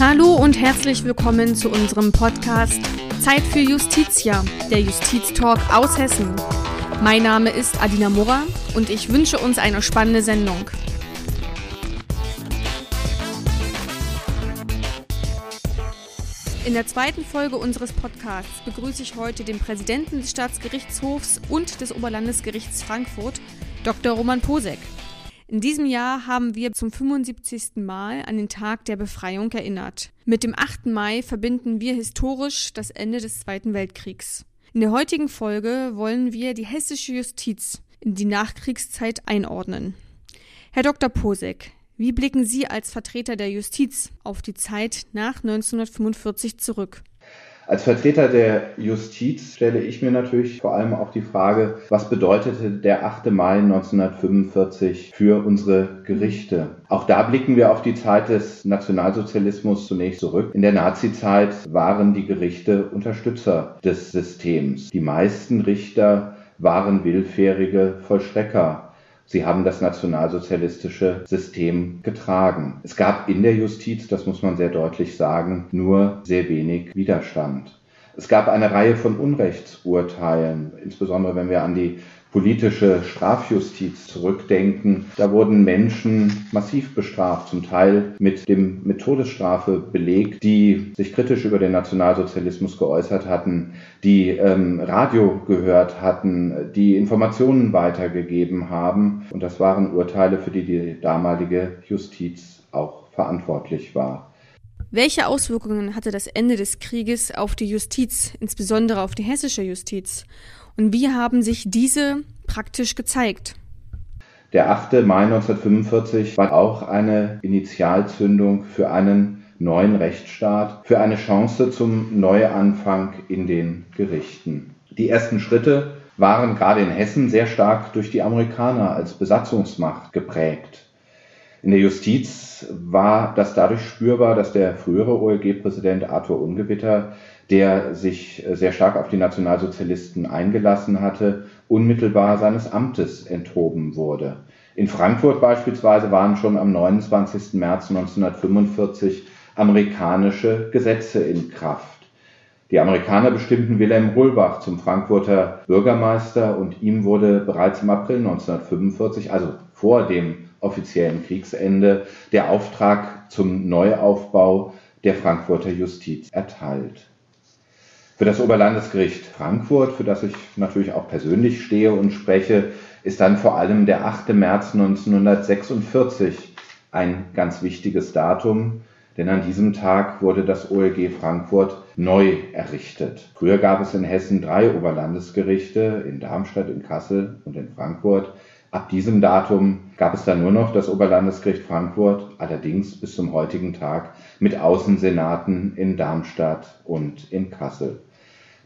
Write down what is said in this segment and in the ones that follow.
Hallo und herzlich willkommen zu unserem Podcast Zeit für Justitia, der Justiztalk aus Hessen. Mein Name ist Adina Murra und ich wünsche uns eine spannende Sendung. In der zweiten Folge unseres Podcasts begrüße ich heute den Präsidenten des Staatsgerichtshofs und des Oberlandesgerichts Frankfurt, Dr. Roman Posek. In diesem Jahr haben wir zum 75. Mal an den Tag der Befreiung erinnert. Mit dem 8. Mai verbinden wir historisch das Ende des Zweiten Weltkriegs. In der heutigen Folge wollen wir die hessische Justiz in die Nachkriegszeit einordnen. Herr Dr. Posek, wie blicken Sie als Vertreter der Justiz auf die Zeit nach 1945 zurück? Als Vertreter der Justiz stelle ich mir natürlich vor allem auch die Frage, was bedeutete der 8. Mai 1945 für unsere Gerichte? Auch da blicken wir auf die Zeit des Nationalsozialismus zunächst zurück. In der Nazizeit waren die Gerichte Unterstützer des Systems. Die meisten Richter waren willfährige Vollstrecker Sie haben das nationalsozialistische System getragen. Es gab in der Justiz, das muss man sehr deutlich sagen, nur sehr wenig Widerstand. Es gab eine Reihe von Unrechtsurteilen, insbesondere wenn wir an die politische Strafjustiz zurückdenken, da wurden Menschen massiv bestraft, zum Teil mit dem mit Todesstrafe belegt, die sich kritisch über den Nationalsozialismus geäußert hatten, die ähm, Radio gehört hatten, die Informationen weitergegeben haben. Und das waren Urteile, für die die damalige Justiz auch verantwortlich war. Welche Auswirkungen hatte das Ende des Krieges auf die Justiz, insbesondere auf die hessische Justiz? Und wie haben sich diese praktisch gezeigt? Der 8. Mai 1945 war auch eine Initialzündung für einen neuen Rechtsstaat, für eine Chance zum Neuanfang in den Gerichten. Die ersten Schritte waren gerade in Hessen sehr stark durch die Amerikaner als Besatzungsmacht geprägt. In der Justiz war das dadurch spürbar, dass der frühere OLG-Präsident Arthur Ungewitter der sich äh, sehr stark auf die Nationalsozialisten eingelassen hatte, unmittelbar seines Amtes enthoben wurde. In Frankfurt beispielsweise waren schon am 29. März 1945 amerikanische Gesetze in Kraft. Die Amerikaner bestimmten Wilhelm Hohlbach zum Frankfurter Bürgermeister und ihm wurde bereits im April 1945, also vor dem offiziellen Kriegsende, der Auftrag zum Neuaufbau der Frankfurter Justiz erteilt. Für das Oberlandesgericht Frankfurt, für das ich natürlich auch persönlich stehe und spreche, ist dann vor allem der 8. März 1946 ein ganz wichtiges Datum, denn an diesem Tag wurde das OLG Frankfurt neu errichtet. Früher gab es in Hessen drei Oberlandesgerichte, in Darmstadt, in Kassel und in Frankfurt. Ab diesem Datum gab es dann nur noch das Oberlandesgericht Frankfurt, allerdings bis zum heutigen Tag mit Außensenaten in Darmstadt und in Kassel.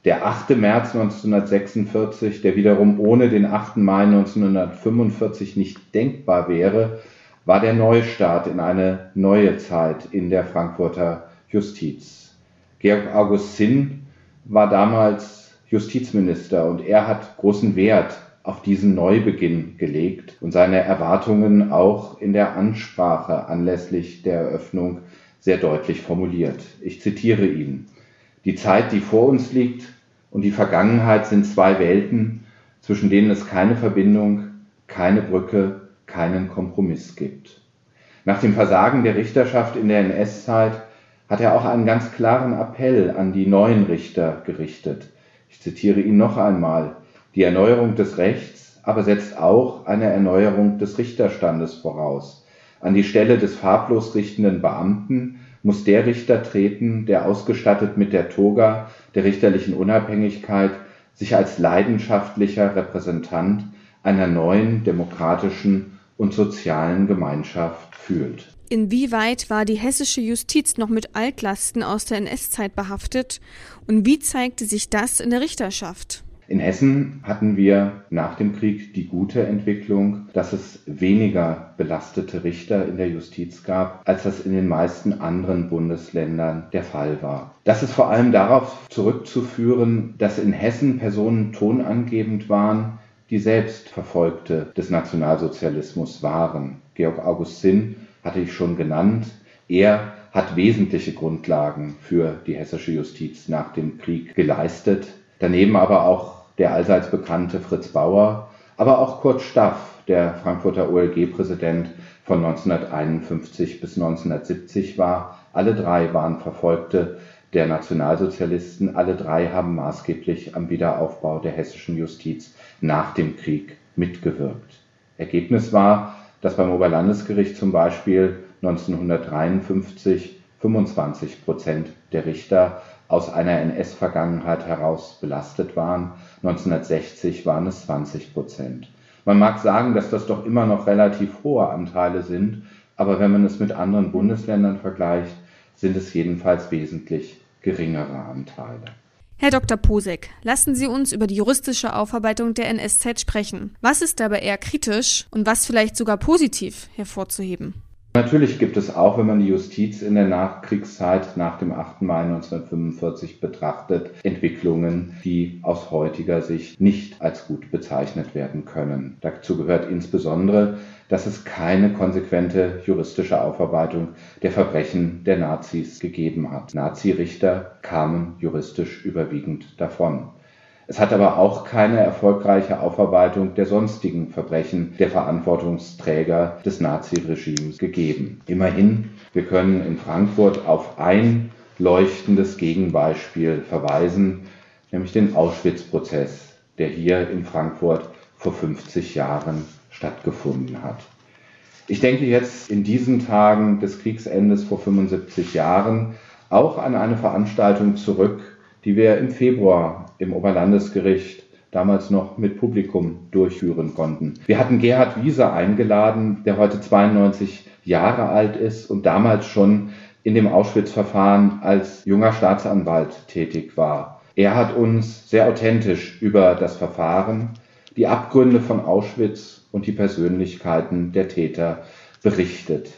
Der 8. März 1946, der wiederum ohne den 8. Mai 1945 nicht denkbar wäre, war der Neustart in eine neue Zeit in der Frankfurter Justiz. Georg August Sinn war damals Justizminister und er hat großen Wert auf diesen Neubeginn gelegt und seine Erwartungen auch in der Ansprache anlässlich der Eröffnung sehr deutlich formuliert. Ich zitiere ihn. Die Zeit, die vor uns liegt, und die Vergangenheit sind zwei Welten, zwischen denen es keine Verbindung, keine Brücke, keinen Kompromiss gibt. Nach dem Versagen der Richterschaft in der NS-Zeit hat er auch einen ganz klaren Appell an die neuen Richter gerichtet. Ich zitiere ihn noch einmal. Die Erneuerung des Rechts aber setzt auch eine Erneuerung des Richterstandes voraus. An die Stelle des farblos richtenden Beamten muss der Richter treten, der ausgestattet mit der Toga der richterlichen Unabhängigkeit sich als leidenschaftlicher Repräsentant einer neuen demokratischen und sozialen Gemeinschaft fühlt. Inwieweit war die hessische Justiz noch mit Altlasten aus der NS-Zeit behaftet und wie zeigte sich das in der Richterschaft? In Hessen hatten wir nach dem Krieg die gute Entwicklung, dass es weniger belastete Richter in der Justiz gab, als das in den meisten anderen Bundesländern der Fall war. Das ist vor allem darauf zurückzuführen, dass in Hessen Personen tonangebend waren, die selbst Verfolgte des Nationalsozialismus waren. Georg August Sinn hatte ich schon genannt. Er hat wesentliche Grundlagen für die hessische Justiz nach dem Krieg geleistet. Daneben aber auch der allseits bekannte Fritz Bauer, aber auch Kurt Staff, der Frankfurter OLG-Präsident von 1951 bis 1970 war. Alle drei waren Verfolgte der Nationalsozialisten. Alle drei haben maßgeblich am Wiederaufbau der hessischen Justiz nach dem Krieg mitgewirkt. Ergebnis war, dass beim Oberlandesgericht zum Beispiel 1953 25 Prozent der Richter aus einer NS-Vergangenheit heraus belastet waren. 1960 waren es 20 Prozent. Man mag sagen, dass das doch immer noch relativ hohe Anteile sind, aber wenn man es mit anderen Bundesländern vergleicht, sind es jedenfalls wesentlich geringere Anteile. Herr Dr. Posek, lassen Sie uns über die juristische Aufarbeitung der NS-Zeit sprechen. Was ist dabei eher kritisch und was vielleicht sogar positiv hervorzuheben? Natürlich gibt es auch, wenn man die Justiz in der Nachkriegszeit nach dem 8. Mai 1945 betrachtet, Entwicklungen, die aus heutiger Sicht nicht als gut bezeichnet werden können. Dazu gehört insbesondere, dass es keine konsequente juristische Aufarbeitung der Verbrechen der Nazis gegeben hat. Nazirichter kamen juristisch überwiegend davon. Es hat aber auch keine erfolgreiche Aufarbeitung der sonstigen Verbrechen der Verantwortungsträger des Naziregimes gegeben. Immerhin, wir können in Frankfurt auf ein leuchtendes Gegenbeispiel verweisen, nämlich den Auschwitz-Prozess, der hier in Frankfurt vor 50 Jahren stattgefunden hat. Ich denke jetzt in diesen Tagen des Kriegsendes vor 75 Jahren auch an eine Veranstaltung zurück, die wir im Februar im Oberlandesgericht damals noch mit Publikum durchführen konnten. Wir hatten Gerhard Wiese eingeladen, der heute 92 Jahre alt ist und damals schon in dem Auschwitz-Verfahren als junger Staatsanwalt tätig war. Er hat uns sehr authentisch über das Verfahren, die Abgründe von Auschwitz und die Persönlichkeiten der Täter berichtet.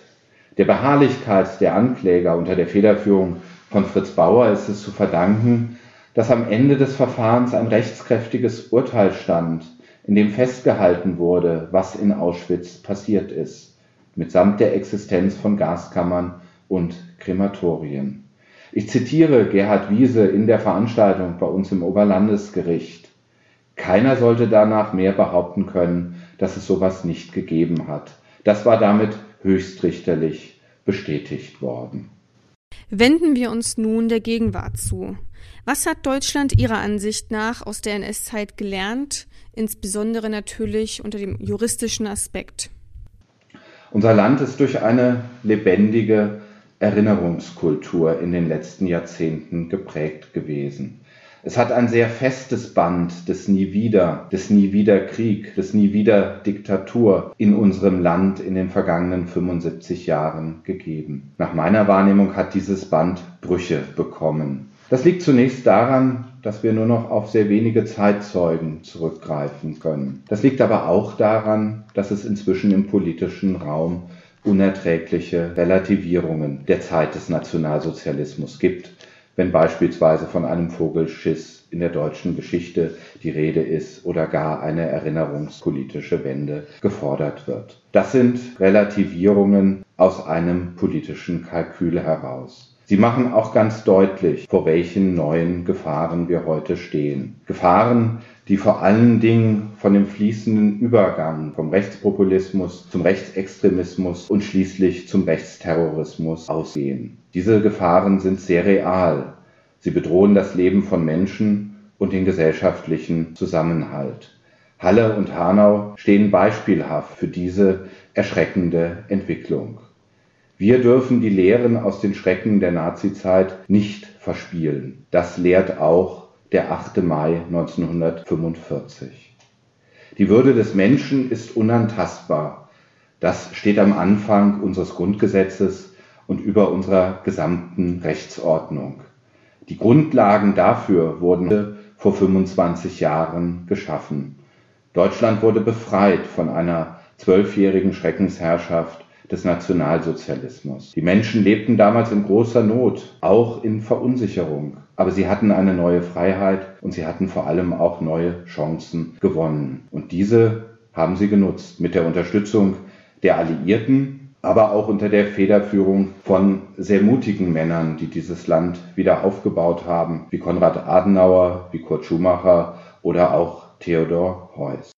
Der Beharrlichkeit der Ankläger unter der Federführung von Fritz Bauer ist es zu verdanken, dass am Ende des Verfahrens ein rechtskräftiges Urteil stand, in dem festgehalten wurde, was in Auschwitz passiert ist, mitsamt der Existenz von Gaskammern und Krematorien. Ich zitiere Gerhard Wiese in der Veranstaltung bei uns im Oberlandesgericht. Keiner sollte danach mehr behaupten können, dass es sowas nicht gegeben hat. Das war damit höchstrichterlich bestätigt worden. Wenden wir uns nun der Gegenwart zu. Was hat Deutschland Ihrer Ansicht nach aus der NS-Zeit gelernt, insbesondere natürlich unter dem juristischen Aspekt? Unser Land ist durch eine lebendige Erinnerungskultur in den letzten Jahrzehnten geprägt gewesen. Es hat ein sehr festes Band des Nie wieder, des Nie wieder Krieg, des Nie wieder Diktatur in unserem Land in den vergangenen 75 Jahren gegeben. Nach meiner Wahrnehmung hat dieses Band Brüche bekommen. Das liegt zunächst daran, dass wir nur noch auf sehr wenige Zeitzeugen zurückgreifen können. Das liegt aber auch daran, dass es inzwischen im politischen Raum unerträgliche Relativierungen der Zeit des Nationalsozialismus gibt wenn beispielsweise von einem Vogelschiss in der deutschen Geschichte die Rede ist oder gar eine erinnerungspolitische Wende gefordert wird. Das sind Relativierungen aus einem politischen Kalkül heraus. Sie machen auch ganz deutlich, vor welchen neuen Gefahren wir heute stehen. Gefahren, die vor allen Dingen von dem fließenden Übergang vom Rechtspopulismus zum Rechtsextremismus und schließlich zum Rechtsterrorismus ausgehen. Diese Gefahren sind sehr real. Sie bedrohen das Leben von Menschen und den gesellschaftlichen Zusammenhalt. Halle und Hanau stehen beispielhaft für diese erschreckende Entwicklung. Wir dürfen die Lehren aus den Schrecken der Nazizeit nicht verspielen. Das lehrt auch der 8. Mai 1945. Die Würde des Menschen ist unantastbar. Das steht am Anfang unseres Grundgesetzes und über unserer gesamten Rechtsordnung. Die Grundlagen dafür wurden vor 25 Jahren geschaffen. Deutschland wurde befreit von einer zwölfjährigen Schreckensherrschaft des Nationalsozialismus. Die Menschen lebten damals in großer Not, auch in Verunsicherung. Aber sie hatten eine neue Freiheit und sie hatten vor allem auch neue Chancen gewonnen. Und diese haben sie genutzt mit der Unterstützung der Alliierten, aber auch unter der Federführung von sehr mutigen Männern, die dieses Land wieder aufgebaut haben, wie Konrad Adenauer, wie Kurt Schumacher oder auch Theodor Heuss.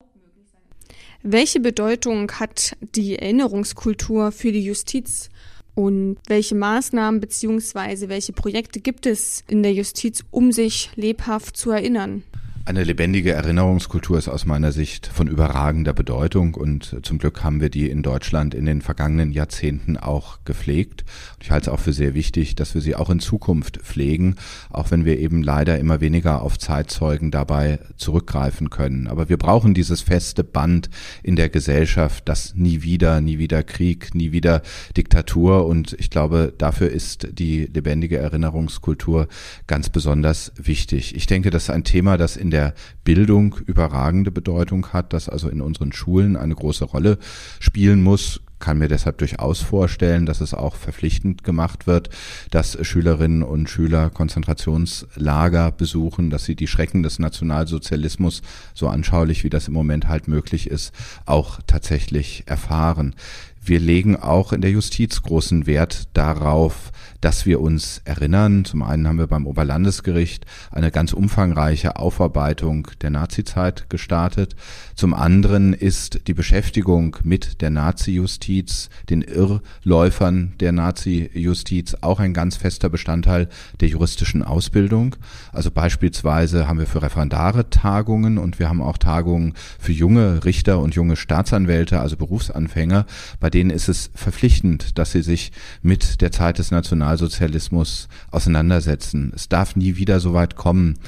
Welche Bedeutung hat die Erinnerungskultur für die Justiz und welche Maßnahmen bzw. welche Projekte gibt es in der Justiz, um sich lebhaft zu erinnern? Eine lebendige Erinnerungskultur ist aus meiner Sicht von überragender Bedeutung und zum Glück haben wir die in Deutschland in den vergangenen Jahrzehnten auch gepflegt. Ich halte es auch für sehr wichtig, dass wir sie auch in Zukunft pflegen, auch wenn wir eben leider immer weniger auf Zeitzeugen dabei zurückgreifen können. Aber wir brauchen dieses feste Band in der Gesellschaft, das nie wieder, nie wieder Krieg, nie wieder Diktatur und ich glaube, dafür ist die lebendige Erinnerungskultur ganz besonders wichtig. Ich denke, das ist ein Thema, das in der Bildung überragende Bedeutung hat, das also in unseren Schulen eine große Rolle spielen muss, kann mir deshalb durchaus vorstellen, dass es auch verpflichtend gemacht wird, dass Schülerinnen und Schüler Konzentrationslager besuchen, dass sie die Schrecken des Nationalsozialismus, so anschaulich wie das im Moment halt möglich ist, auch tatsächlich erfahren. Wir legen auch in der Justiz großen Wert darauf, dass wir uns erinnern. Zum einen haben wir beim Oberlandesgericht eine ganz umfangreiche Aufarbeitung der Nazizeit gestartet. Zum anderen ist die Beschäftigung mit der Nazi-Justiz, den Irrläufern der Nazi-Justiz auch ein ganz fester Bestandteil der juristischen Ausbildung. Also beispielsweise haben wir für Referendare Tagungen und wir haben auch Tagungen für junge Richter und junge Staatsanwälte, also Berufsanfänger, bei denen ist es verpflichtend, dass sie sich mit der Zeit des Nationalsozialismus auseinandersetzen. Es darf nie wieder so weit kommen,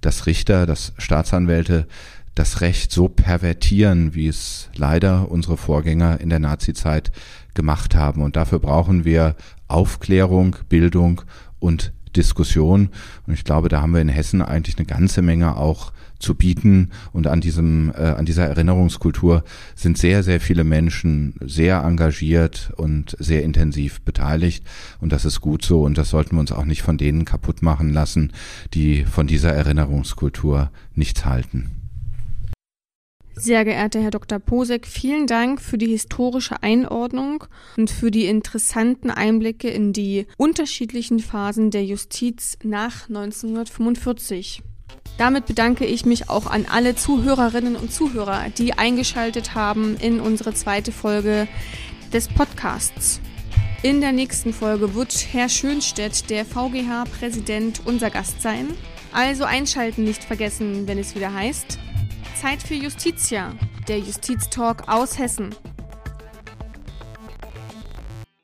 dass Richter, dass Staatsanwälte das Recht so pervertieren, wie es leider unsere Vorgänger in der Nazizeit gemacht haben. Und dafür brauchen wir Aufklärung, Bildung und Diskussion. Und ich glaube, da haben wir in Hessen eigentlich eine ganze Menge auch zu bieten. Und an diesem, äh, an dieser Erinnerungskultur sind sehr, sehr viele Menschen sehr engagiert und sehr intensiv beteiligt. Und das ist gut so. Und das sollten wir uns auch nicht von denen kaputt machen lassen, die von dieser Erinnerungskultur nichts halten. Sehr geehrter Herr Dr. Posek, vielen Dank für die historische Einordnung und für die interessanten Einblicke in die unterschiedlichen Phasen der Justiz nach 1945. Damit bedanke ich mich auch an alle Zuhörerinnen und Zuhörer, die eingeschaltet haben in unsere zweite Folge des Podcasts. In der nächsten Folge wird Herr Schönstedt, der VGH-Präsident, unser Gast sein. Also einschalten nicht vergessen, wenn es wieder heißt Zeit für Justitia, der Justiztalk aus Hessen.